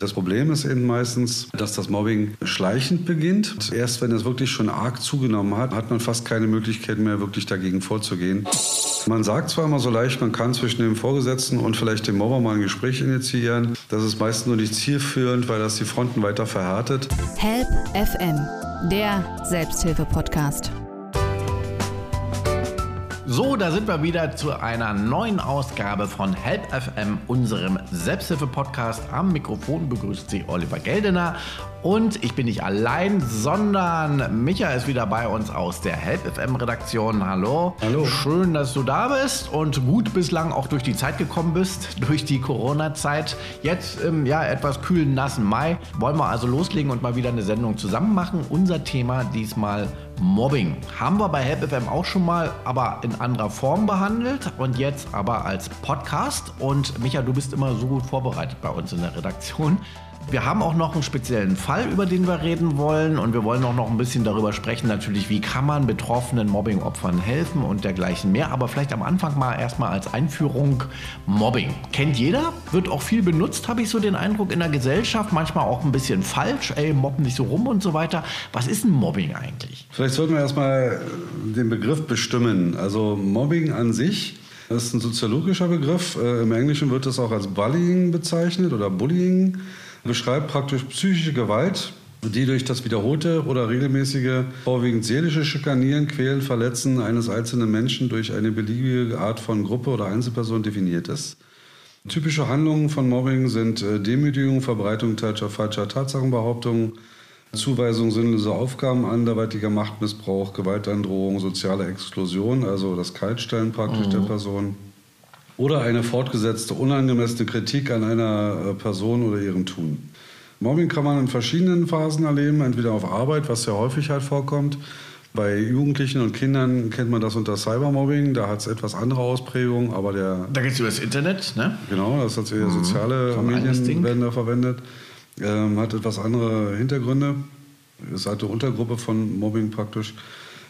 Das Problem ist eben meistens, dass das Mobbing schleichend beginnt. Erst wenn es wirklich schon arg zugenommen hat, hat man fast keine Möglichkeit mehr, wirklich dagegen vorzugehen. Man sagt zwar immer so leicht, man kann zwischen dem Vorgesetzten und vielleicht dem Mobber mal ein Gespräch initiieren. Das ist meistens nur nicht zielführend, weil das die Fronten weiter verhärtet. Help FM, der Selbsthilfe-Podcast. So, da sind wir wieder zu einer neuen Ausgabe von Help FM, unserem Selbsthilfe-Podcast. Am Mikrofon begrüßt Sie Oliver Geldener. Und ich bin nicht allein, sondern Micha ist wieder bei uns aus der Help FM-Redaktion. Hallo. Hallo. Schön, dass du da bist und gut bislang auch durch die Zeit gekommen bist, durch die Corona-Zeit. Jetzt im ja, etwas kühlen, nassen Mai wollen wir also loslegen und mal wieder eine Sendung zusammen machen. Unser Thema diesmal Mobbing. Haben wir bei HelpFM auch schon mal, aber in anderer Form behandelt und jetzt aber als Podcast. Und Micha, du bist immer so gut vorbereitet bei uns in der Redaktion. Wir haben auch noch einen speziellen Fall, über den wir reden wollen. Und wir wollen auch noch ein bisschen darüber sprechen, natürlich, wie kann man betroffenen Mobbing-Opfern helfen und dergleichen mehr. Aber vielleicht am Anfang mal erstmal als Einführung Mobbing. Kennt jeder, wird auch viel benutzt, habe ich so den Eindruck, in der Gesellschaft. Manchmal auch ein bisschen falsch. Ey, mobben nicht so rum und so weiter. Was ist ein Mobbing eigentlich? Vielleicht sollten wir erstmal den Begriff bestimmen. Also Mobbing an sich ist ein soziologischer Begriff. Äh, Im Englischen wird das auch als Bullying bezeichnet oder Bullying beschreibt praktisch psychische Gewalt, die durch das wiederholte oder regelmäßige, vorwiegend seelische Schikanieren, Quälen, Verletzen eines einzelnen Menschen durch eine beliebige Art von Gruppe oder Einzelperson definiert ist. Typische Handlungen von Mobbing sind äh, Demütigung, Verbreitung falscher, falscher Tatsachenbehauptungen, Zuweisung sinnloser Aufgaben, anderweitiger Machtmissbrauch, Gewaltandrohung, soziale Exklusion, also das Kaltstellen praktisch mhm. der Person oder eine fortgesetzte unangemessene Kritik an einer äh, Person oder ihrem Tun. Mobbing kann man in verschiedenen Phasen erleben, entweder auf Arbeit, was ja häufig halt vorkommt. Bei Jugendlichen und Kindern kennt man das unter Cybermobbing, da hat es etwas andere Ausprägungen, aber der... Da geht es über das Internet, ne? Genau, das hat mhm. soziale Medien werden da verwendet, ähm, hat etwas andere Hintergründe, ist halt eine Untergruppe von Mobbing praktisch.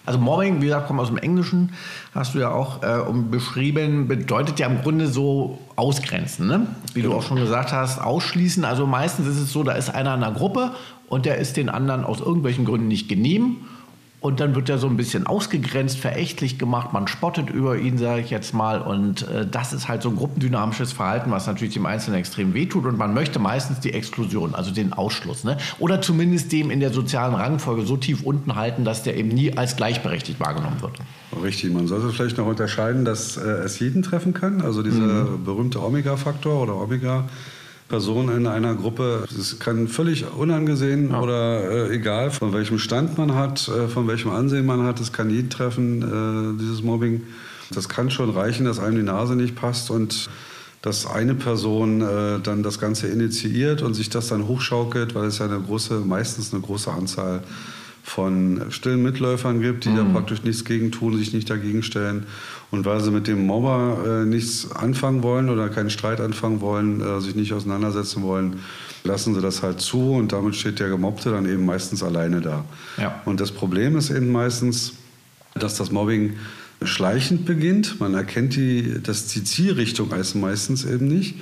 Also Mobbing, wie gesagt, kommt aus dem Englischen, hast du ja auch äh, beschrieben, bedeutet ja im Grunde so ausgrenzen, ne? wie genau. du auch schon gesagt hast, ausschließen. Also meistens ist es so, da ist einer in einer Gruppe und der ist den anderen aus irgendwelchen Gründen nicht genehm und dann wird er so ein bisschen ausgegrenzt, verächtlich gemacht, man spottet über ihn, sage ich jetzt mal. Und äh, das ist halt so ein gruppendynamisches Verhalten, was natürlich dem Einzelnen extrem wehtut. Und man möchte meistens die Exklusion, also den Ausschluss. Ne? Oder zumindest dem in der sozialen Rangfolge so tief unten halten, dass der eben nie als gleichberechtigt wahrgenommen wird. Richtig, man sollte vielleicht noch unterscheiden, dass äh, es jeden treffen kann. Also dieser mhm. berühmte Omega-Faktor oder Omega. Person in einer Gruppe. Es kann völlig unangesehen ja. oder äh, egal, von welchem Stand man hat, äh, von welchem Ansehen man hat. Es kann jeden treffen, äh, dieses Mobbing. Das kann schon reichen, dass einem die Nase nicht passt und dass eine Person äh, dann das Ganze initiiert und sich das dann hochschaukelt, weil es ja eine große, meistens eine große Anzahl von stillen Mitläufern gibt, die mhm. da praktisch nichts gegen tun, sich nicht dagegen stellen. Und weil sie mit dem Mobber äh, nichts anfangen wollen oder keinen Streit anfangen wollen, äh, sich nicht auseinandersetzen wollen, lassen sie das halt zu und damit steht der Gemobbte dann eben meistens alleine da. Ja. Und das Problem ist eben meistens, dass das Mobbing schleichend beginnt. Man erkennt die, das, die Zielrichtung meistens eben nicht.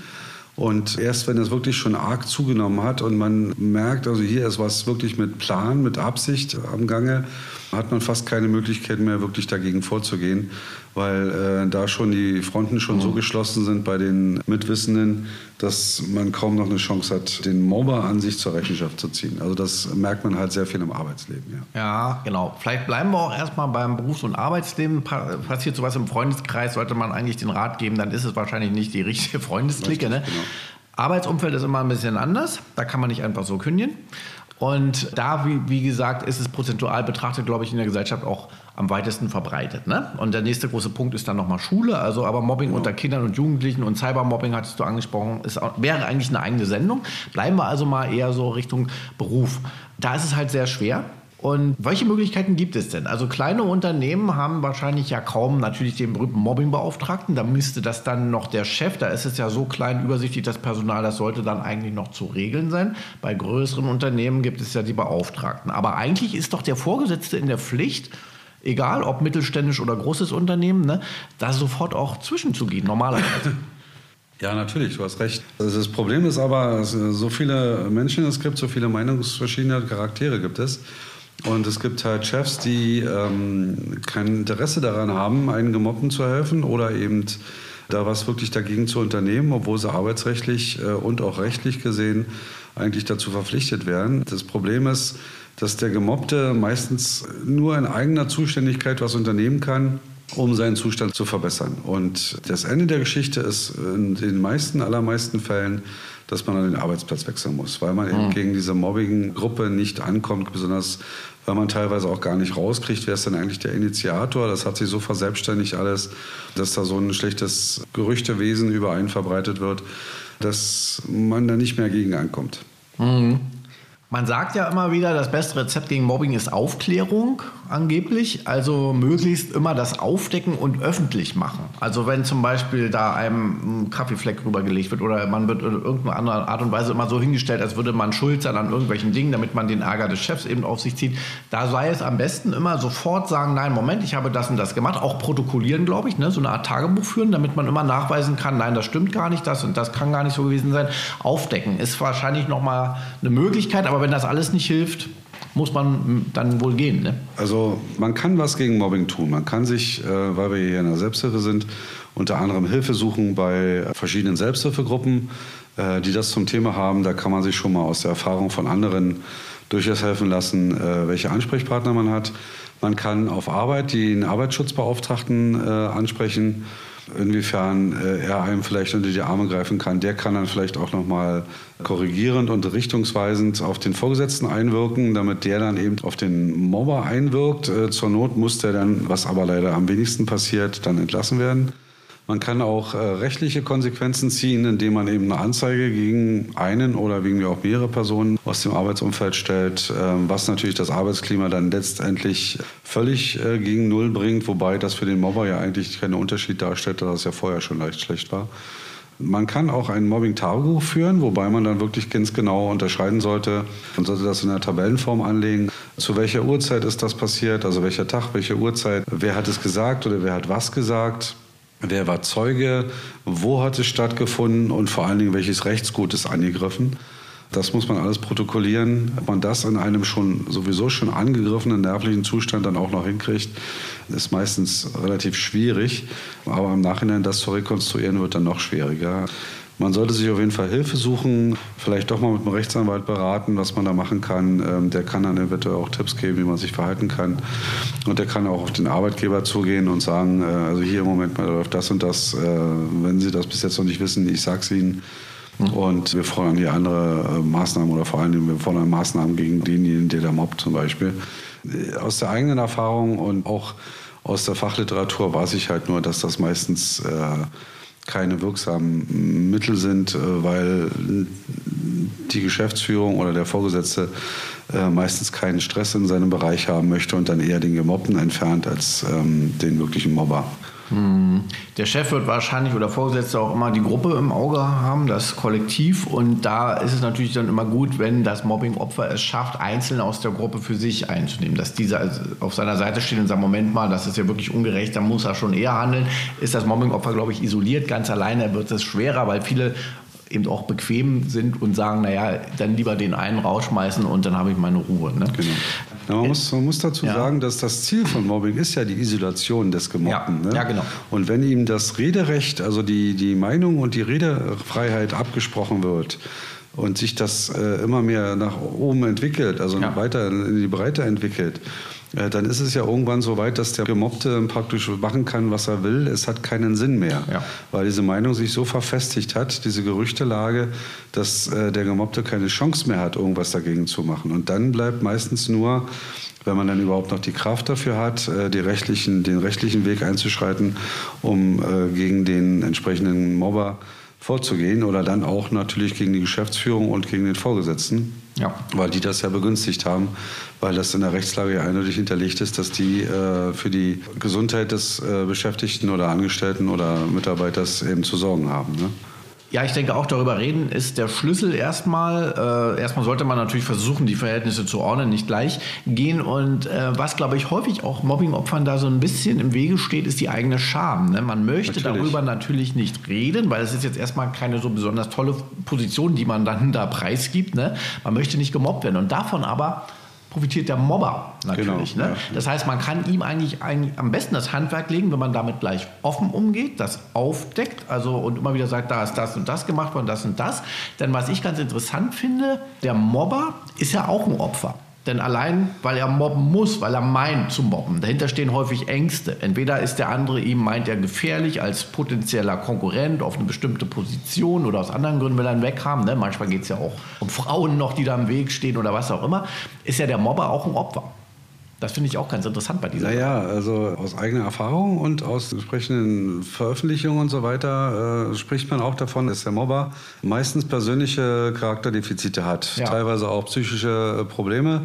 Und erst wenn es wirklich schon arg zugenommen hat und man merkt, also hier ist was wirklich mit Plan, mit Absicht am Gange, hat man fast keine Möglichkeit mehr, wirklich dagegen vorzugehen, weil äh, da schon die Fronten schon mhm. so geschlossen sind bei den Mitwissenden, dass man kaum noch eine Chance hat, den Mobber an sich zur Rechenschaft zu ziehen. Also das merkt man halt sehr viel im Arbeitsleben. Ja, ja genau. Vielleicht bleiben wir auch erstmal beim Berufs- und Arbeitsleben. Passiert sowas im Freundeskreis, sollte man eigentlich den Rat geben, dann ist es wahrscheinlich nicht die richtige Freundesklicke. Richtig, ne? genau. Arbeitsumfeld ist immer ein bisschen anders. Da kann man nicht einfach so kündigen. Und da, wie, wie gesagt, ist es prozentual betrachtet, glaube ich, in der Gesellschaft auch am weitesten verbreitet. Ne? Und der nächste große Punkt ist dann nochmal Schule. Also aber Mobbing genau. unter Kindern und Jugendlichen und Cybermobbing hattest du angesprochen, ist, wäre eigentlich eine eigene Sendung. Bleiben wir also mal eher so Richtung Beruf. Da ist es halt sehr schwer. Und welche Möglichkeiten gibt es denn? Also kleine Unternehmen haben wahrscheinlich ja kaum natürlich den berühmten Mobbingbeauftragten. Da müsste das dann noch der Chef, da ist es ja so klein übersichtlich, das Personal, das sollte dann eigentlich noch zu regeln sein. Bei größeren Unternehmen gibt es ja die Beauftragten. Aber eigentlich ist doch der Vorgesetzte in der Pflicht, egal ob mittelständisch oder großes Unternehmen, ne, da sofort auch zwischenzugehen, normalerweise. Ja, natürlich, du hast recht. Also das Problem ist aber, so viele Menschen es gibt, so viele meinungsverschiedene Charaktere gibt es. Und es gibt halt Chefs, die ähm, kein Interesse daran haben, einen Gemobbten zu helfen oder eben da was wirklich dagegen zu unternehmen, obwohl sie arbeitsrechtlich äh, und auch rechtlich gesehen eigentlich dazu verpflichtet wären. Das Problem ist, dass der Gemobbte meistens nur in eigener Zuständigkeit was unternehmen kann, um seinen Zustand zu verbessern. Und das Ende der Geschichte ist in den meisten, allermeisten Fällen, dass man an den Arbeitsplatz wechseln muss, weil man eben mhm. gegen diese Mobbing-Gruppe nicht ankommt, besonders weil man teilweise auch gar nicht rauskriegt, wer ist denn eigentlich der Initiator. Das hat sich so verselbstständigt alles, dass da so ein schlechtes Gerüchtewesen über einen verbreitet wird, dass man da nicht mehr gegen ankommt. Mhm. Man sagt ja immer wieder, das beste Rezept gegen Mobbing ist Aufklärung, angeblich. Also möglichst immer das Aufdecken und öffentlich machen. Also wenn zum Beispiel da einem ein Kaffeefleck rübergelegt wird oder man wird in irgendeiner anderen Art und Weise immer so hingestellt, als würde man schuld sein an irgendwelchen Dingen, damit man den Ärger des Chefs eben auf sich zieht. Da sei es am besten immer sofort sagen, nein, Moment, ich habe das und das gemacht. Auch protokollieren, glaube ich, ne? so eine Art Tagebuch führen, damit man immer nachweisen kann, nein, das stimmt gar nicht, das und das kann gar nicht so gewesen sein. Aufdecken ist wahrscheinlich nochmal eine Möglichkeit, aber aber wenn das alles nicht hilft, muss man dann wohl gehen. Ne? Also man kann was gegen Mobbing tun. Man kann sich, äh, weil wir hier in der Selbsthilfe sind, unter anderem Hilfe suchen bei verschiedenen Selbsthilfegruppen, äh, die das zum Thema haben. Da kann man sich schon mal aus der Erfahrung von anderen durchaus helfen lassen, äh, welche Ansprechpartner man hat. Man kann auf Arbeit den Arbeitsschutzbeauftragten ansprechen inwiefern äh, er einem vielleicht unter die Arme greifen kann. Der kann dann vielleicht auch nochmal korrigierend und richtungsweisend auf den Vorgesetzten einwirken, damit der dann eben auf den Mobber einwirkt. Äh, zur Not muss der dann, was aber leider am wenigsten passiert, dann entlassen werden. Man kann auch äh, rechtliche Konsequenzen ziehen, indem man eben eine Anzeige gegen einen oder wegen auch mehrere Personen aus dem Arbeitsumfeld stellt, äh, was natürlich das Arbeitsklima dann letztendlich völlig äh, gegen Null bringt, wobei das für den Mobber ja eigentlich keinen Unterschied darstellt, da es ja vorher schon leicht schlecht war. Man kann auch ein Mobbing-Tagebuch führen, wobei man dann wirklich ganz genau unterscheiden sollte. Man sollte das in der Tabellenform anlegen. Zu welcher Uhrzeit ist das passiert? Also welcher Tag, welche Uhrzeit? Wer hat es gesagt oder wer hat was gesagt? Wer war Zeuge? Wo hat es stattgefunden? Und vor allen Dingen, welches Rechtsgut ist angegriffen? Das muss man alles protokollieren. Ob man das in einem schon sowieso schon angegriffenen nervlichen Zustand dann auch noch hinkriegt, ist meistens relativ schwierig. Aber im Nachhinein das zu rekonstruieren wird dann noch schwieriger. Man sollte sich auf jeden Fall Hilfe suchen, vielleicht doch mal mit einem Rechtsanwalt beraten, was man da machen kann. Ähm, der kann dann eventuell auch Tipps geben, wie man sich verhalten kann. Und der kann auch auf den Arbeitgeber zugehen und sagen, äh, also hier im Moment läuft das und das. Äh, wenn Sie das bis jetzt noch nicht wissen, ich sage es Ihnen. Und wir fordern hier andere äh, Maßnahmen oder vor allem wir fordern Maßnahmen gegen denjenigen, der da mobbt zum Beispiel. Aus der eigenen Erfahrung und auch aus der Fachliteratur weiß ich halt nur, dass das meistens keine wirksamen Mittel sind, äh, weil die Geschäftsführung oder der Vorgesetzte äh, meistens keinen Stress in seinem Bereich haben möchte und dann eher den Gemobbten entfernt als ähm, den wirklichen Mobber. Der Chef wird wahrscheinlich oder Vorgesetzte auch immer die Gruppe im Auge haben, das Kollektiv. Und da ist es natürlich dann immer gut, wenn das Mobbing-Opfer es schafft, Einzelne aus der Gruppe für sich einzunehmen. Dass dieser auf seiner Seite steht und sagt, Moment mal, das ist ja wirklich ungerecht, da muss er schon eher handeln. Ist das Mobbing-Opfer, glaube ich, isoliert, ganz alleine wird es schwerer, weil viele eben auch bequem sind und sagen, naja, dann lieber den einen rausschmeißen und dann habe ich meine Ruhe. Ne? Genau. Ja, man, muss, man, muss, dazu ja. sagen, dass das Ziel von Mobbing ist ja die Isolation des Gemobbten. Ja, ne? ja, genau. Und wenn ihm das Rederecht, also die, die Meinung und die Redefreiheit abgesprochen wird, und sich das äh, immer mehr nach oben entwickelt, also weiter in die Breite entwickelt, äh, dann ist es ja irgendwann so weit, dass der Gemobbte praktisch machen kann, was er will. Es hat keinen Sinn mehr, ja. weil diese Meinung sich so verfestigt hat, diese Gerüchtelage, dass äh, der Gemobbte keine Chance mehr hat, irgendwas dagegen zu machen. Und dann bleibt meistens nur, wenn man dann überhaupt noch die Kraft dafür hat, äh, die rechtlichen, den rechtlichen Weg einzuschreiten, um gegen den entsprechenden Mobber vorzugehen oder dann auch natürlich gegen die Geschäftsführung und gegen den Vorgesetzten. Ja. Weil die das ja begünstigt haben, weil das in der Rechtslage ja eindeutig hinterlegt ist, dass die äh, für die Gesundheit des äh, Beschäftigten oder Angestellten oder Mitarbeiters eben zu sorgen haben. Ne? Ja, ich denke auch darüber reden ist der Schlüssel erstmal. Äh, erstmal sollte man natürlich versuchen, die Verhältnisse zu ordnen, nicht gleich gehen. Und äh, was, glaube ich, häufig auch Mobbingopfern da so ein bisschen im Wege steht, ist die eigene Scham. Ne? Man möchte natürlich. darüber natürlich nicht reden, weil es ist jetzt erstmal keine so besonders tolle Position, die man dann da preisgibt. Ne? Man möchte nicht gemobbt werden. Und davon aber profitiert der Mobber natürlich. Genau, ne? ja. Das heißt, man kann ihm eigentlich, eigentlich am besten das Handwerk legen, wenn man damit gleich offen umgeht, das aufdeckt, also und immer wieder sagt, da ist das und das gemacht worden, das und das. Denn was ich ganz interessant finde, der Mobber ist ja auch ein Opfer. Denn allein, weil er mobben muss, weil er meint zu mobben, dahinter stehen häufig Ängste. Entweder ist der andere ihm, meint er gefährlich als potenzieller Konkurrent auf eine bestimmte Position oder aus anderen Gründen will er ihn weghaben. Ne? Manchmal geht es ja auch um Frauen noch, die da im Weg stehen oder was auch immer. Ist ja der Mobber auch ein Opfer. Das finde ich auch ganz interessant bei dieser. Naja, also aus eigener Erfahrung und aus entsprechenden Veröffentlichungen und so weiter äh, spricht man auch davon, dass der Mobber meistens persönliche Charakterdefizite hat, ja. teilweise auch psychische äh, Probleme.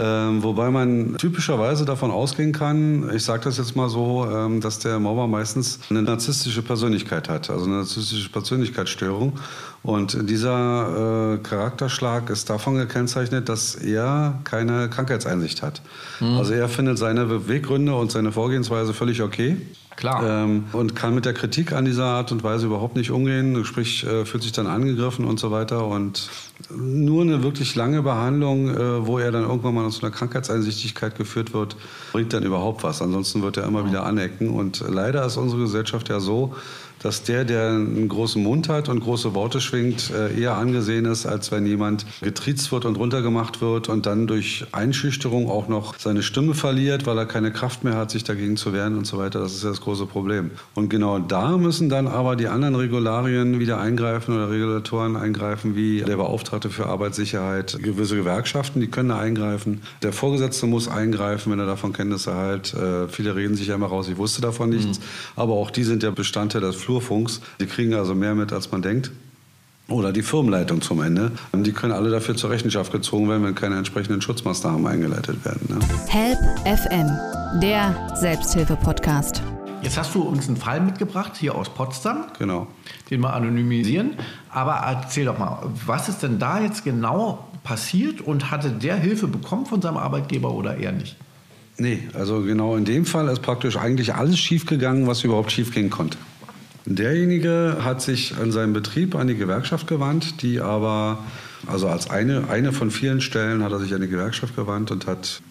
Ähm, wobei man typischerweise davon ausgehen kann, ich sage das jetzt mal so, ähm, dass der Mobber meistens eine narzisstische Persönlichkeit hat, also eine narzisstische Persönlichkeitsstörung. Und dieser äh, Charakterschlag ist davon gekennzeichnet, dass er keine Krankheitseinsicht hat. Mhm. Also er findet seine Beweggründe und seine Vorgehensweise völlig okay. Klar. Ähm, und kann mit der Kritik an dieser Art und Weise überhaupt nicht umgehen, sprich äh, fühlt sich dann angegriffen und so weiter. Und nur eine wirklich lange Behandlung, äh, wo er dann irgendwann mal zu einer Krankheitseinsichtigkeit geführt wird, bringt dann überhaupt was. Ansonsten wird er immer mhm. wieder anecken. Und leider ist unsere Gesellschaft ja so, dass der, der einen großen Mund hat und große Worte schwingt, äh, eher angesehen ist, als wenn jemand getriezt wird und runtergemacht wird und dann durch Einschüchterung auch noch seine Stimme verliert, weil er keine Kraft mehr hat, sich dagegen zu wehren und so weiter. Das ist ja das große Problem. Und genau da müssen dann aber die anderen Regularien wieder eingreifen oder Regulatoren eingreifen, wie der Beauftragte für Arbeitssicherheit, gewisse Gewerkschaften, die können da eingreifen. Der Vorgesetzte muss eingreifen, wenn er davon Kenntnis erhält. Äh, viele reden sich ja immer raus, ich wusste davon nichts. Mhm. Aber auch die sind ja Bestandteil des Flug Flurfunks. Die kriegen also mehr mit, als man denkt. Oder die Firmenleitung zum Ende. Die können alle dafür zur Rechenschaft gezogen werden, wenn keine entsprechenden Schutzmaßnahmen eingeleitet werden. Ne? Help FM, der Selbsthilfe-Podcast. Jetzt hast du uns einen Fall mitgebracht, hier aus Potsdam. Genau. Den wir anonymisieren. Aber erzähl doch mal, was ist denn da jetzt genau passiert und hatte der Hilfe bekommen von seinem Arbeitgeber oder eher nicht? Nee, also genau in dem Fall ist praktisch eigentlich alles schiefgegangen, was überhaupt schiefgehen konnte. Derjenige hat sich an seinem Betrieb an die Gewerkschaft gewandt, die aber, also als eine, eine von vielen Stellen hat er sich an die Gewerkschaft gewandt und hat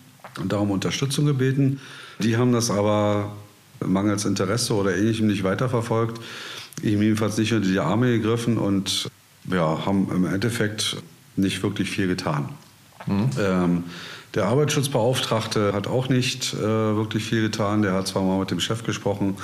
darum Unterstützung gebeten. Die haben das aber mangels Interesse oder ähnlichem nicht weiterverfolgt, ihm jedenfalls nicht unter die Arme gegriffen und ja, haben im Endeffekt nicht wirklich viel getan. Mhm. Ähm, der Arbeitsschutzbeauftragte hat auch nicht äh, wirklich viel getan. Der hat zwar mal mit dem Chef gesprochen,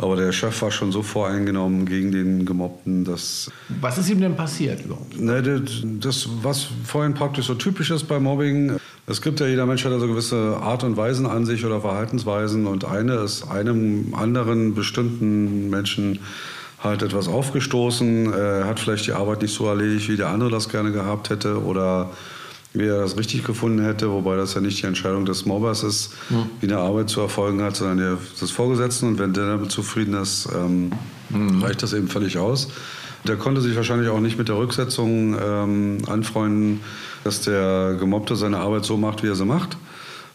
aber der Chef war schon so voreingenommen gegen den Gemobbten, dass. Was ist ihm denn passiert überhaupt? Ne, das, was vorhin praktisch so typisch ist bei Mobbing, es gibt ja jeder Mensch hat ja so gewisse Art und Weisen an sich oder Verhaltensweisen und eine ist einem anderen bestimmten Menschen halt etwas aufgestoßen, er hat vielleicht die Arbeit nicht so erledigt, wie der andere das gerne gehabt hätte oder wie er das richtig gefunden hätte, wobei das ja nicht die Entscheidung des Mobbers ist, mhm. wie eine Arbeit zu erfolgen hat, sondern der, des Vorgesetzten. Und wenn der damit zufrieden ist, ähm, mhm. reicht das eben völlig aus. Der konnte sich wahrscheinlich auch nicht mit der Rücksetzung ähm, anfreunden, dass der Gemobbte seine Arbeit so macht, wie er sie macht.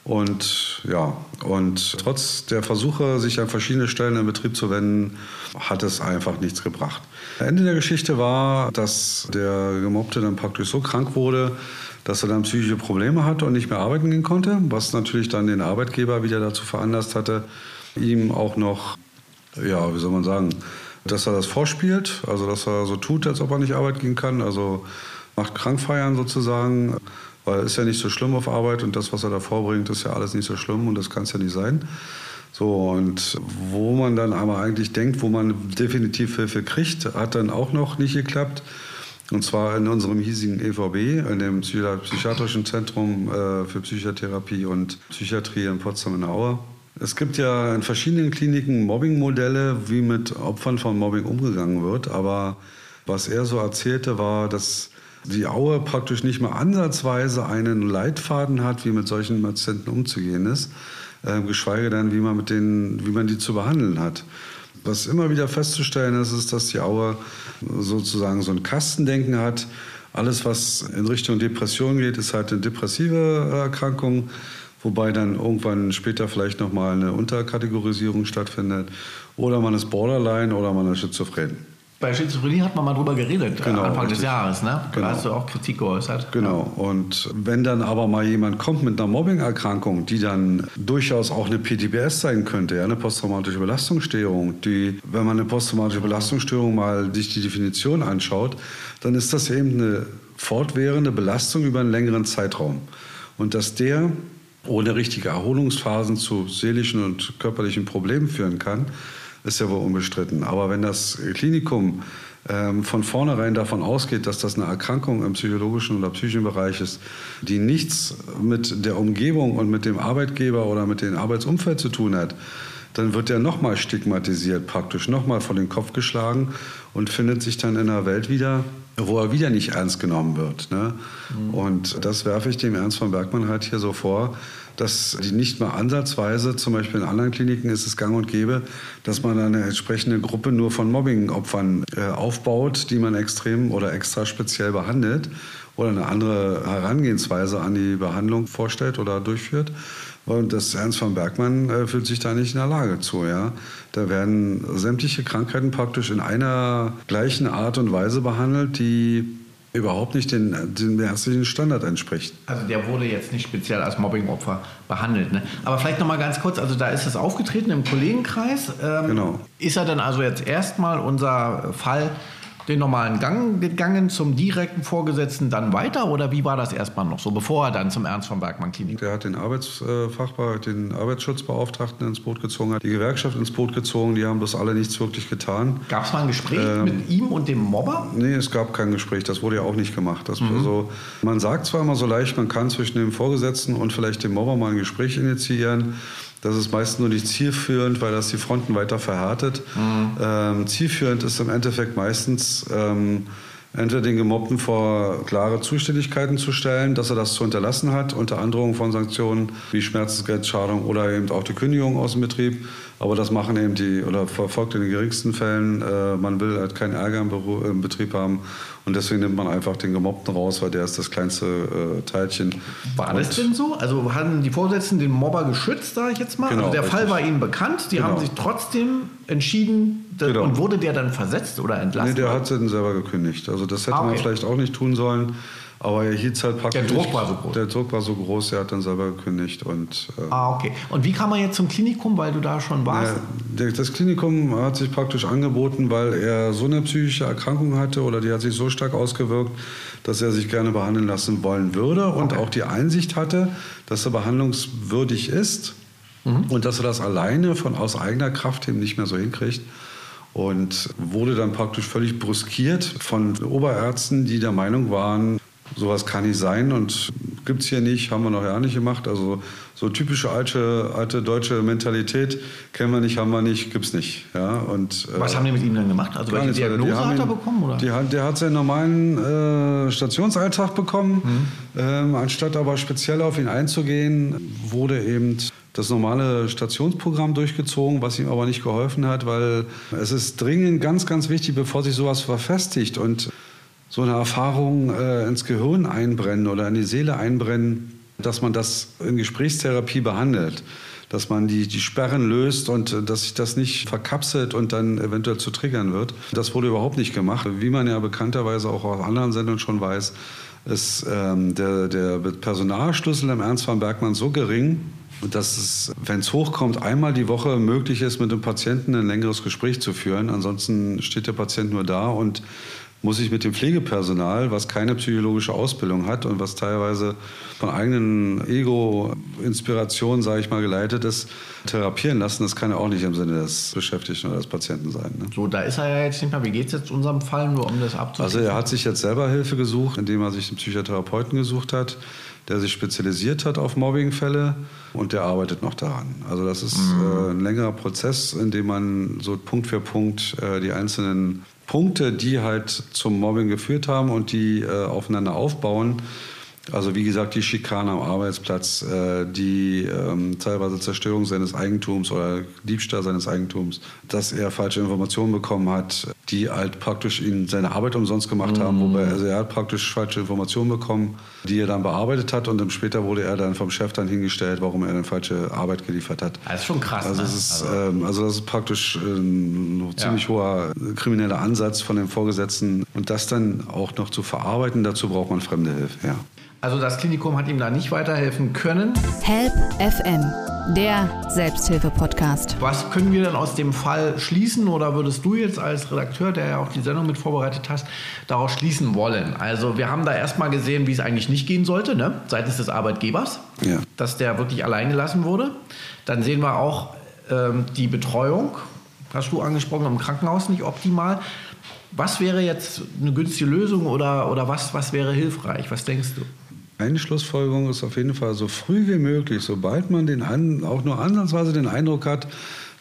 Und ja, und trotz der Versuche, sich an verschiedene Stellen im Betrieb zu wenden, hat es einfach nichts gebracht. Ende der Geschichte war, dass der Gemobbte dann praktisch so krank wurde, dass er dann psychische Probleme hatte und nicht mehr arbeiten gehen konnte, was natürlich dann den Arbeitgeber wieder dazu veranlasst hatte, ihm auch noch, ja, wie soll man sagen, dass er das vorspielt, also dass er so tut, als ob er nicht arbeiten gehen kann, also macht Krankfeiern sozusagen, weil es ist ja nicht so schlimm auf Arbeit und das, was er da vorbringt, ist ja alles nicht so schlimm und das kann es ja nicht sein. So, und wo man dann aber eigentlich denkt, wo man definitiv Hilfe kriegt, hat dann auch noch nicht geklappt. Und zwar in unserem hiesigen EVB, in dem Psychiatrischen Zentrum äh, für Psychotherapie und Psychiatrie in Potsdam in der Aue. Es gibt ja in verschiedenen Kliniken Mobbingmodelle, wie mit Opfern von Mobbing umgegangen wird. Aber was er so erzählte, war, dass die Aue praktisch nicht mal ansatzweise einen Leitfaden hat, wie mit solchen Patienten umzugehen ist, äh, geschweige denn, wie man, mit denen, wie man die zu behandeln hat. Was immer wieder festzustellen ist, ist, dass die Aue sozusagen so ein Kastendenken hat. Alles, was in Richtung Depression geht, ist halt eine depressive Erkrankung, wobei dann irgendwann später vielleicht nochmal eine Unterkategorisierung stattfindet. Oder man ist Borderline oder man ist schizophren. Bei Schizophrenie hat man mal drüber geredet, äh, genau, Anfang richtig. des Jahres. Ne? Genau. Da hast du auch Kritik geäußert. Genau. Und wenn dann aber mal jemand kommt mit einer Mobbing-Erkrankung, die dann durchaus auch eine PTBS sein könnte, ja, eine posttraumatische Belastungsstörung, die, wenn man eine posttraumatische Belastungsstörung mal sich die Definition anschaut, dann ist das eben eine fortwährende Belastung über einen längeren Zeitraum. Und dass der ohne richtige Erholungsphasen zu seelischen und körperlichen Problemen führen kann, ist ja wohl unbestritten. Aber wenn das Klinikum ähm, von vornherein davon ausgeht, dass das eine Erkrankung im psychologischen oder psychischen Bereich ist, die nichts mit der Umgebung und mit dem Arbeitgeber oder mit dem Arbeitsumfeld zu tun hat, dann wird er nochmal stigmatisiert, praktisch nochmal vor den Kopf geschlagen und findet sich dann in einer Welt wieder, wo er wieder nicht ernst genommen wird. Ne? Mhm. Und das werfe ich dem Ernst von Bergmann halt hier so vor, dass die nicht mal ansatzweise, zum Beispiel in anderen Kliniken ist es gang und gäbe, dass man eine entsprechende Gruppe nur von Mobbing-Opfern äh, aufbaut, die man extrem oder extra speziell behandelt oder eine andere Herangehensweise an die Behandlung vorstellt oder durchführt. Und das Ernst von Bergmann äh, fühlt sich da nicht in der Lage zu. Ja? Da werden sämtliche Krankheiten praktisch in einer gleichen Art und Weise behandelt, die überhaupt nicht den, den ärztlichen Standard entspricht. Also der wurde jetzt nicht speziell als Mobbingopfer behandelt. Ne? Aber vielleicht noch mal ganz kurz, also da ist es aufgetreten im Kollegenkreis. Ähm, genau. Ist er dann also jetzt erstmal unser Fall den normalen Gang gegangen zum direkten Vorgesetzten dann weiter oder wie war das erstmal noch so, bevor er dann zum Ernst von Bergmann Klinik? Der hat den Arbeitsfachbar, den Arbeitsschutzbeauftragten ins Boot gezogen, hat die Gewerkschaft ins Boot gezogen, die haben das alle nichts wirklich getan. Gab es mal ein Gespräch ähm, mit ihm und dem Mobber? Nee, es gab kein Gespräch, das wurde ja auch nicht gemacht. Das mhm. so, man sagt zwar immer so leicht, man kann zwischen dem Vorgesetzten und vielleicht dem Mobber mal ein Gespräch initiieren. Das ist meist nur nicht zielführend, weil das die Fronten weiter verhärtet. Mhm. Ähm, zielführend ist im Endeffekt meistens ähm, entweder den Gemobbten vor klare Zuständigkeiten zu stellen, dass er das zu unterlassen hat, unter Androhung von Sanktionen wie Schmerzensgeldschadung oder eben auch die Kündigung aus dem Betrieb. Aber das machen eben die, oder verfolgt in den geringsten Fällen. Äh, man will halt keinen Ärger im, Büro, im, Betrieb haben und deswegen nimmt man einfach den Gemobbten raus, weil der ist das kleinste äh, Teilchen. War und das denn so? Also hatten die Vorgesetzten den Mobber geschützt, sage ich jetzt mal? Genau, also der richtig. Fall war ihnen bekannt, die genau. haben sich trotzdem entschieden genau. und wurde der dann versetzt oder entlassen? Nee, der hat dann selber gekündigt. Also das hätte ah, okay. man vielleicht auch nicht tun sollen. Aber er hielt halt praktisch. Der Druck war so groß. Der Druck war so groß, er hat dann selber gekündigt. Und, äh, ah, okay. Und wie kam er jetzt zum Klinikum, weil du da schon warst? Ja, das Klinikum hat sich praktisch angeboten, weil er so eine psychische Erkrankung hatte oder die hat sich so stark ausgewirkt, dass er sich gerne behandeln lassen wollen würde und okay. auch die Einsicht hatte, dass er behandlungswürdig ist mhm. und dass er das alleine von aus eigener Kraft eben nicht mehr so hinkriegt und wurde dann praktisch völlig brüskiert von Oberärzten, die der Meinung waren, Sowas kann nicht sein und gibt es hier nicht, haben wir noch ja nicht gemacht. Also so typische alte, alte deutsche Mentalität kennen wir nicht, haben wir nicht, gibt es nicht. Ja, und, Was äh, haben die mit ihm dann gemacht? Also welche Diagnose hat er bekommen? Oder? Die, der hat seinen normalen äh, Stationsalltag bekommen. Mhm. Ähm, anstatt aber speziell auf ihn einzugehen, wurde eben das normale Stationsprogramm durchgezogen, was ihm aber nicht geholfen hat, weil es ist dringend ganz, ganz wichtig, bevor sich sowas verfestigt und so eine Erfahrung äh, ins Gehirn einbrennen oder in die Seele einbrennen, dass man das in Gesprächstherapie behandelt, dass man die, die Sperren löst und äh, dass sich das nicht verkapselt und dann eventuell zu triggern wird. Das wurde überhaupt nicht gemacht. Wie man ja bekannterweise auch aus anderen Sendungen schon weiß, ist ähm, der, der Personalschlüssel im Ernst von Bergmann so gering, dass es, wenn es hochkommt, einmal die Woche möglich ist, mit dem Patienten ein längeres Gespräch zu führen. Ansonsten steht der Patient nur da und muss ich mit dem Pflegepersonal, was keine psychologische Ausbildung hat und was teilweise von eigenen Ego-Inspirationen, sage ich mal, geleitet ist, therapieren lassen. Das kann ja auch nicht im Sinne des Beschäftigten oder des Patienten sein. Ne? So, da ist er ja jetzt nicht mehr. Wie geht es jetzt unserem Fall, nur um das abzuschließen? Also er hat sich jetzt selber Hilfe gesucht, indem er sich einen Psychotherapeuten gesucht hat, der sich spezialisiert hat auf Mobbingfälle und der arbeitet noch daran. Also das ist mhm. äh, ein längerer Prozess, in dem man so Punkt für Punkt äh, die einzelnen Punkte, die halt zum Mobbing geführt haben und die äh, aufeinander aufbauen, Also wie gesagt, die Schikane am Arbeitsplatz, äh, die ähm, teilweise Zerstörung seines Eigentums oder Diebstahl seines Eigentums, dass er falsche Informationen bekommen hat, die halt praktisch ihn seine Arbeit umsonst gemacht haben, wobei also er hat praktisch falsche Informationen bekommen, die er dann bearbeitet hat und dann später wurde er dann vom Chef dann hingestellt, warum er eine falsche Arbeit geliefert hat. Das ist schon krass. Also, ne? es ist, ähm, also das ist praktisch äh, ein ziemlich hoher krimineller Ansatz von den Vorgesetzten und das dann auch noch zu verarbeiten, dazu braucht man fremde Hilfe. Ja. Also das Klinikum hat ihm da nicht weiterhelfen können. Help FM, der Selbsthilfe-Podcast. Was können wir denn aus dem Fall schließen oder würdest du jetzt als Redakteur, der ja auch die Sendung mit vorbereitet hast, daraus schließen wollen? Also wir haben da erstmal gesehen, wie es eigentlich nicht gehen sollte, ne? seitens des Arbeitgebers, Ja. dass der wirklich allein gelassen wurde. Dann sehen wir auch ähm, die Betreuung, hast du angesprochen, im Krankenhaus nicht optimal. Was wäre jetzt eine günstige Lösung oder, oder was, was wäre hilfreich? Was denkst du? Eine Schlussfolgerung ist auf jeden Fall so früh wie möglich, sobald man den auch nur ansatzweise den Eindruck hat,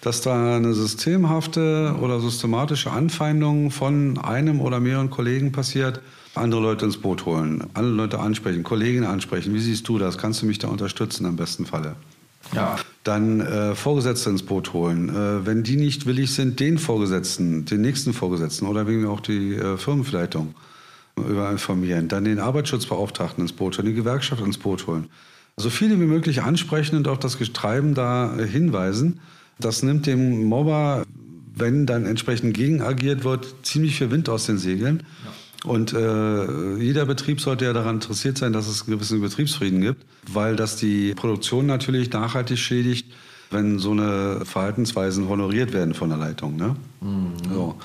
dass da eine systemhafte oder systematische Anfeindung von einem oder mehreren Kollegen passiert, andere Leute ins Boot holen, andere Leute ansprechen, Kollegen ansprechen. Wie siehst du das? Kannst du mich da unterstützen im besten Falle? Ja. Dann äh, Vorgesetzte ins Boot holen. Äh, wenn die nicht willig sind, den Vorgesetzten, den nächsten Vorgesetzten oder wegen auch die äh, Firmenleitung über informieren. Dann den Arbeitsschutzbeauftragten ins Boot holen, die Gewerkschaft ins Boot holen. So viele wie möglich ansprechen und auf das Treiben da äh, hinweisen. Das nimmt dem Mobber, wenn dann entsprechend gegen agiert wird, ziemlich viel Wind aus den Segeln. Und äh, jeder Betrieb sollte ja daran interessiert sein, dass es einen gewissen Betriebsfrieden gibt, weil das die Produktion natürlich nachhaltig schädigt, wenn so eine Verhaltensweisen honoriert werden von der Leitung. Ne? So.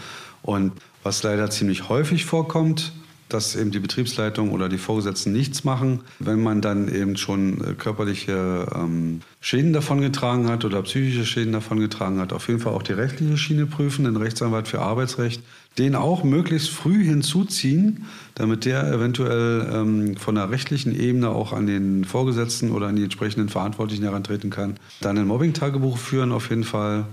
Und was leider ziemlich häufig vorkommt, dass eben die Betriebsleitung oder die Vorgesetzten nichts machen, wenn man dann eben schon äh, körperliche ähm, Schäden davongetragen hat oder psychische Schäden davongetragen hat, auf jeden Fall auch die rechtliche Schiene prüfen, den Rechtsanwalt für Arbeitsrecht, den auch möglichst früh hinzuziehen, damit der eventuell ähm, von der rechtlichen Ebene auch an den Vorgesetzten oder an die entsprechenden Verantwortlichen herantreten kann. Dann ein Mobbing-Tagebuch führen auf jeden Fall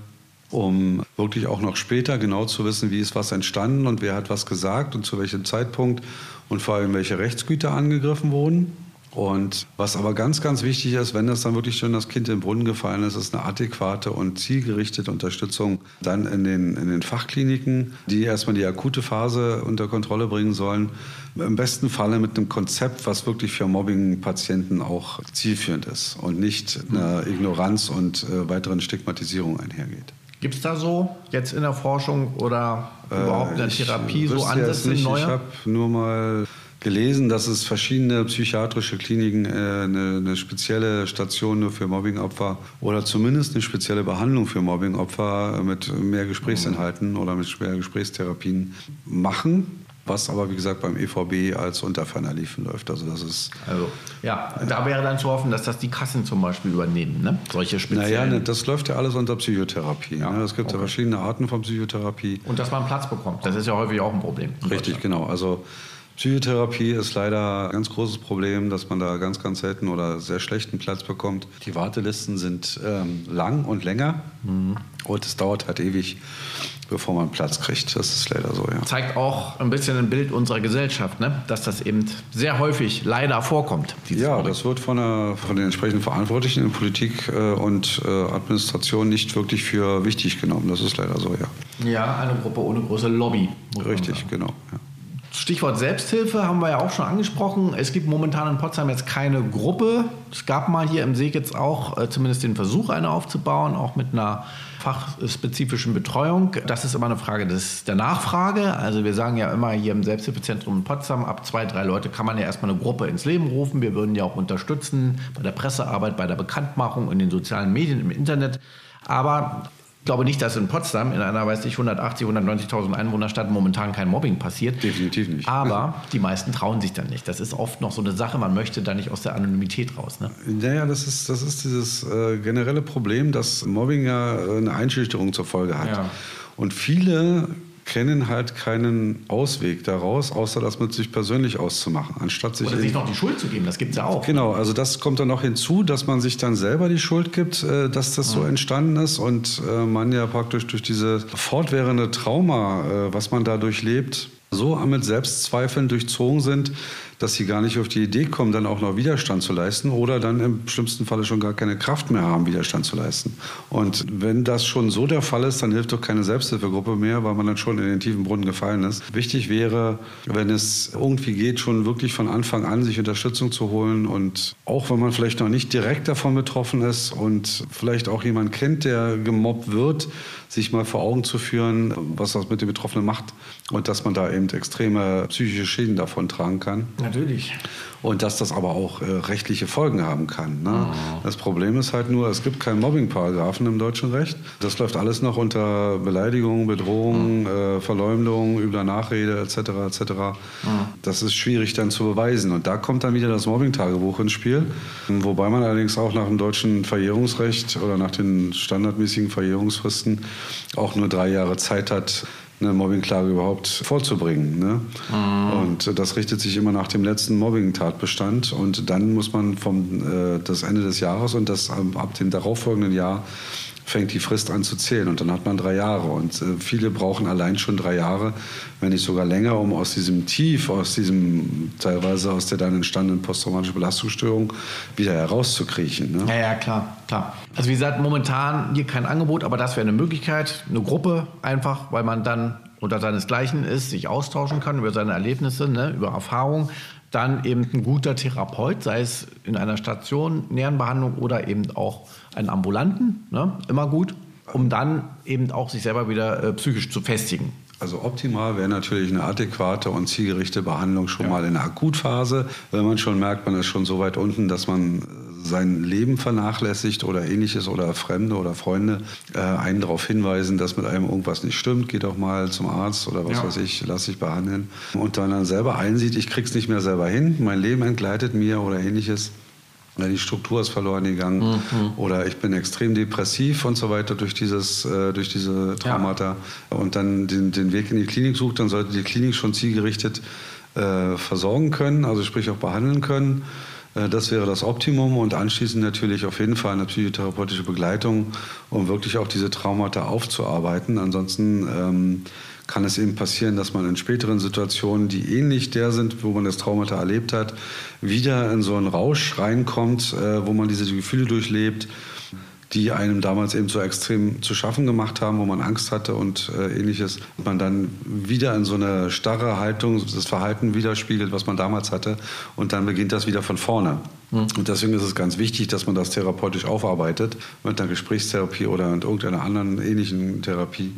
um wirklich auch noch später genau zu wissen, wie ist was entstanden und wer hat was gesagt und zu welchem Zeitpunkt und vor allem welche Rechtsgüter angegriffen wurden. Und was aber ganz, ganz wichtig ist, wenn das dann wirklich schon das Kind im Brunnen gefallen ist, ist eine adäquate und zielgerichtete Unterstützung dann in den, in den Fachkliniken, die erstmal die akute Phase unter Kontrolle bringen sollen. Im besten Falle mit einem Konzept, was wirklich für Mobbing-Patienten auch zielführend ist und nicht einer Ignoranz und äh, weiteren Stigmatisierung einhergeht. Gibt es da so jetzt in der Forschung oder überhaupt in der Äh, Ich Therapie so Ansätze nicht. Ich neue? habe nur mal gelesen, dass es verschiedene psychiatrische Kliniken äh, eine, eine spezielle Station nur für Mobbingopfer oder zumindest eine spezielle Behandlung für Mobbingopfer mit mehr Gesprächsinhalten oder mit mehr Gesprächstherapien machen. Was aber, wie gesagt, beim EVB als unter ferner Liefen läuft. Also das ist Also, ja, da wäre dann zu hoffen, dass das die Kassen zum Beispiel übernehmen, ne? Solche speziellen. Naja, ne, das läuft ja alles unter Psychotherapie. Ja, ne? Es gibt ja okay. verschiedene Arten von Psychotherapie. Und dass man Platz bekommt. Das ist ja häufig auch ein Problem. Richtig, genau. Also Psychotherapie ist leider ein ganz großes Problem, dass man da ganz, ganz selten oder sehr schlechten Platz bekommt. Die Wartelisten sind ähm, lang und länger und es dauert halt ewig, bevor man Platz kriegt. Das ist leider so, ja. Zeigt auch ein bisschen ein Bild unserer Gesellschaft, ne? dass das eben sehr häufig leider vorkommt. Ja, Mobbing. das wird von, der, von den entsprechenden Verantwortlichen in Politik äh, und äh, Administration nicht wirklich für wichtig genommen. Das ist leider so, ja. ja, eine Gruppe ohne große Lobby. Richtig, genau. Ja. Stichwort Selbsthilfe haben wir ja auch schon angesprochen. Es gibt momentan in Potsdam jetzt keine Gruppe. Es gab mal hier im See jetzt auch äh, zumindest den Versuch, eine aufzubauen, auch mit einer fachspezifischen Betreuung. Das ist immer eine Frage des, der Nachfrage. Also wir sagen ja immer hier im Selbsthilfezentrum in Potsdam, ab zwei, drei Leute kann man ja erstmal eine Gruppe ins Leben rufen. Wir würden ja auch unterstützen bei der Pressearbeit, bei der Bekanntmachung in den sozialen Medien, im Internet. Aber glaube nicht, dass in Potsdam, in einer, weiß ich, 180, 190.000 Einwohnerstadt momentan kein Mobbing passiert. Definitiv nicht. Aber die meisten trauen sich dann nicht. Das ist oft noch so eine Sache, man möchte da nicht aus der Anonymität raus. Ne? Naja, das ist, das ist dieses äh, generelle Problem, dass Mobbing ja äh, eine Einschüchterung zur Folge hat. Ja. Und viele kennen halt keinen Ausweg daraus, außer das mit sich persönlich auszumachen, anstatt sich Oder sich noch die Schuld zu geben, das gibt es ja auch. Genau, also das kommt dann noch hinzu, dass man sich dann selber die Schuld gibt, äh, dass das so entstanden ist und äh, man ja praktisch durch diese fortwährende Trauma, äh, was man dadurch lebt, so mit Selbstzweifeln durchzogen sind, dass sie gar nicht auf die Idee kommen, dann auch noch Widerstand zu leisten oder dann im schlimmsten Falle schon gar keine Kraft mehr haben, Widerstand zu leisten. Und wenn das schon so der Fall ist, dann hilft doch keine Selbsthilfegruppe mehr, weil man dann schon in den tiefen Brunnen gefallen ist. Wichtig wäre, wenn es irgendwie geht, schon wirklich von Anfang an sich Unterstützung zu holen und auch wenn man vielleicht noch nicht direkt davon betroffen ist und vielleicht auch jemand kennt, der gemobbt wird, sich mal vor Augen zu führen, was das mit den Betroffenen macht und dass man da eben extreme psychische Schäden davon tragen kann. Natürlich. Und dass das aber auch äh, rechtliche Folgen haben kann. Ne? Oh. Das Problem ist halt nur, es gibt keinen Mobbing-Paragraphen im deutschen Recht. Das läuft alles noch unter Beleidigung, Bedrohung, oh. äh, Verleumdung, übler Nachrede etc. etc. Oh. Das ist schwierig dann zu beweisen. Und da kommt dann wieder das Mobbing-Tagebuch ins Spiel. Wobei man allerdings auch nach dem deutschen Verjährungsrecht oder nach den standardmäßigen Verjährungsfristen auch nur drei Jahre Zeit hat, eine Mobbingklage überhaupt vorzubringen. Ne? Mhm. Und das richtet sich immer nach dem letzten Mobbing-Tatbestand. Und dann muss man vom äh, das Ende des Jahres und das ab dem darauffolgenden Jahr fängt die Frist an zu zählen und dann hat man drei Jahre. Und äh, viele brauchen allein schon drei Jahre, wenn nicht sogar länger, um aus diesem Tief, aus diesem teilweise aus der dann entstandenen posttraumatischen Belastungsstörung wieder herauszukriechen. Ne? Ja, ja, klar, klar. Also wie gesagt, momentan hier kein Angebot, aber das wäre eine Möglichkeit, eine Gruppe einfach, weil man dann unter seinesgleichen ist, sich austauschen kann über seine Erlebnisse, ne, über Erfahrungen dann eben ein guter Therapeut, sei es in einer Station, Nährenbehandlung oder eben auch einen ambulanten, ne? immer gut, um dann eben auch sich selber wieder äh, psychisch zu festigen. Also optimal wäre natürlich eine adäquate und zielgerichtete Behandlung schon ja. mal in der Akutphase, wenn man schon merkt, man ist schon so weit unten, dass man sein Leben vernachlässigt oder ähnliches oder Fremde oder Freunde äh, einen darauf hinweisen, dass mit einem irgendwas nicht stimmt, geht doch mal zum Arzt oder was ja. weiß ich, lass sich behandeln. Und dann, dann selber einsieht, ich krieg's nicht mehr selber hin, mein Leben entgleitet mir oder ähnliches die Struktur ist verloren gegangen mhm. oder ich bin extrem depressiv und so weiter durch, dieses, äh, durch diese Traumata ja. und dann den, den Weg in die Klinik sucht, dann sollte die Klinik schon zielgerichtet äh, versorgen können, also sprich auch behandeln können. Äh, das wäre das Optimum und anschließend natürlich auf jeden Fall eine psychotherapeutische Begleitung, um wirklich auch diese Traumata aufzuarbeiten. Ansonsten ähm, kann es eben passieren, dass man in späteren Situationen, die ähnlich der sind, wo man das Traumata erlebt hat, wieder in so einen Rausch reinkommt, äh, wo man diese Gefühle durchlebt, die einem damals eben so extrem zu schaffen gemacht haben, wo man Angst hatte und äh, ähnliches. Man dann wieder in so eine starre Haltung, das Verhalten widerspiegelt, was man damals hatte. Und dann beginnt das wieder von vorne. Mhm. Und deswegen ist es ganz wichtig, dass man das therapeutisch aufarbeitet mit einer Gesprächstherapie oder mit irgendeiner anderen ähnlichen Therapie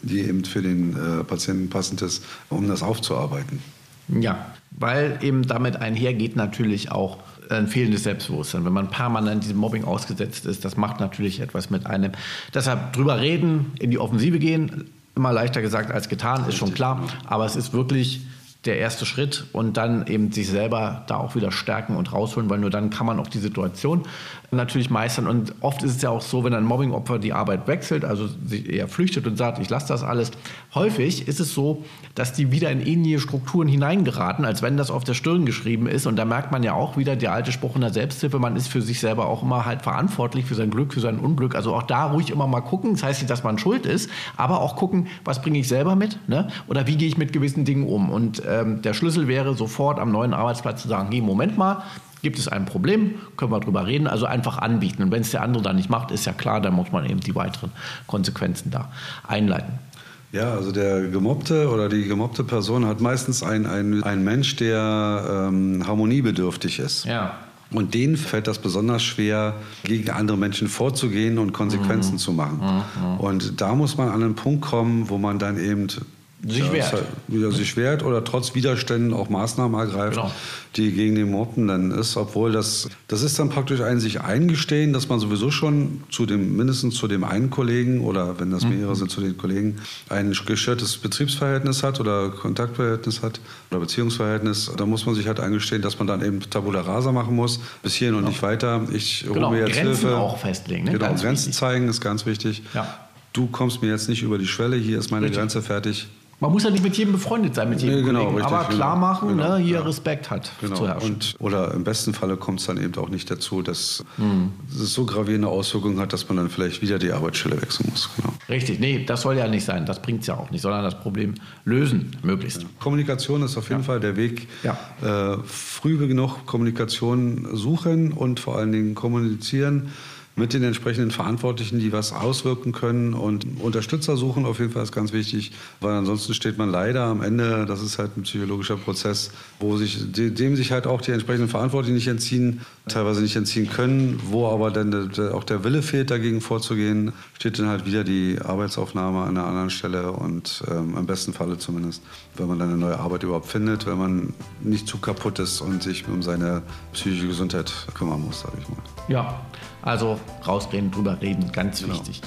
die eben für den äh, Patienten passend ist, um das aufzuarbeiten. Ja, weil eben damit einhergeht natürlich auch ein fehlendes Selbstbewusstsein. Wenn man permanent diesem Mobbing ausgesetzt ist, das macht natürlich etwas mit einem. Deshalb drüber reden, in die Offensive gehen, immer leichter gesagt als getan, ist schon klar. Aber es ist wirklich der erste Schritt und dann eben sich selber da auch wieder stärken und rausholen, weil nur dann kann man auch die Situation natürlich meistern. Und oft ist es ja auch so, wenn ein Mobbingopfer die Arbeit wechselt, also sich eher flüchtet und sagt, ich lasse das alles. Häufig ist es so, dass die wieder in ähnliche Strukturen hineingeraten, als wenn das auf der Stirn geschrieben ist. Und da merkt man ja auch wieder der alte Spruch in der Selbsthilfe, man ist für sich selber auch immer halt verantwortlich für sein Glück, für sein Unglück. Also auch da ruhig immer mal gucken. Das heißt nicht, dass man schuld ist, aber auch gucken, was bringe ich selber mit ne? oder wie gehe ich mit gewissen Dingen um. Und ähm, der Schlüssel wäre sofort am neuen Arbeitsplatz zu sagen, hey, Moment mal, Gibt es ein Problem, können wir darüber reden, also einfach anbieten. Und wenn es der andere dann nicht macht, ist ja klar, dann muss man eben die weiteren Konsequenzen da einleiten. Ja, also der Gemobbte oder die gemobbte Person hat meistens einen ein Mensch, der ähm, harmoniebedürftig ist. Ja. Und denen fällt das besonders schwer, gegen andere Menschen vorzugehen und Konsequenzen mhm. zu machen. Mhm. Und da muss man an einen Punkt kommen, wo man dann eben sich wehrt. Halt, ja, sich wehrt oder trotz Widerständen auch Maßnahmen ergreift, genau. die gegen den Mobbenden ist, obwohl das, das ist dann praktisch ein sich eingestehen, dass man sowieso schon zu dem, mindestens zu dem einen Kollegen oder wenn das mhm. mehrere mhm. sind, zu den Kollegen, ein gestörtes Betriebsverhältnis hat oder Kontaktverhältnis hat oder Beziehungsverhältnis. Da muss man sich halt eingestehen, dass man dann eben Tabula Rasa machen muss, bis hierhin und genau. nicht weiter. Ich genau. hole mir jetzt Grenzen Hilfe. auch festlegen. Ne? Genau, ganz Grenzen wichtig. zeigen ist ganz wichtig. Ja. Du kommst mir jetzt nicht über die Schwelle, hier ist meine Richtig. Grenze fertig Man muss ja nicht mit jedem befreundet sein, mit jedem Nee, genau, Kollegen, richtig, aber klar genau, machen, genau, ne, hier ja. Respekt hat Genau. zu herrschen. Und, oder im besten Falle kommt es dann eben auch nicht dazu, dass Hm. es so gravierende Auswirkungen hat, dass man dann vielleicht wieder die Arbeitsstelle wechseln muss. Genau. Richtig, nee, das soll ja nicht sein, das bringt es ja auch nicht, sondern das Problem lösen, möglichst. Kommunikation ist auf jeden Fall der Weg. Ja. Äh, früh genug Kommunikation suchen und vor allen Dingen kommunizieren mit den entsprechenden Verantwortlichen, die was auswirken können und Unterstützer suchen auf jeden Fall ist ganz wichtig, weil ansonsten steht man leider am Ende, das ist halt ein psychologischer Prozess, wo sich de- dem sich halt auch die entsprechenden Verantwortlichen nicht entziehen, teilweise nicht entziehen können, wo aber dann auch der Wille fehlt, dagegen vorzugehen, steht dann halt wieder die Arbeitsaufnahme an einer anderen Stelle und ähm, im besten Falle zumindest, wenn man dann eine neue Arbeit überhaupt findet, wenn man nicht zu kaputt ist und sich um seine psychische Gesundheit kümmern muss, sage ich mal. Ja, also rausreden, drüber reden, ganz wichtig.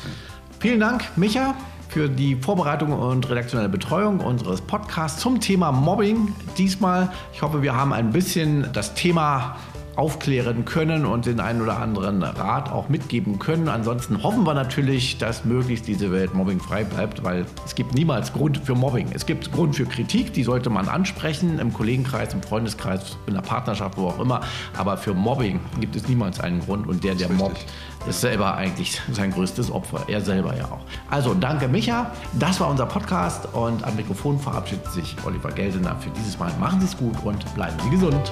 Vielen Dank, Micha, für die Vorbereitung und redaktionelle Betreuung unseres Podcasts zum Thema Mobbing. Diesmal, ich hoffe, wir haben ein bisschen das Thema aufklären können und den einen oder anderen Rat auch mitgeben können. Ansonsten hoffen wir natürlich, dass möglichst diese Welt mobbingfrei bleibt, weil es gibt niemals Grund für Mobbing. Es gibt Grund für Kritik, die sollte man ansprechen im Kollegenkreis, im Freundeskreis, in der Partnerschaft, wo auch immer. Aber für Mobbing gibt es niemals einen Grund und der, der ist mobbt, ist selber eigentlich sein größtes Opfer. Er selber ja auch. Also danke Micha. Das war unser Podcast und am Mikrofon verabschiedet sich Oliver Geldener für dieses Mal. Machen Sie es gut und bleiben Sie gesund.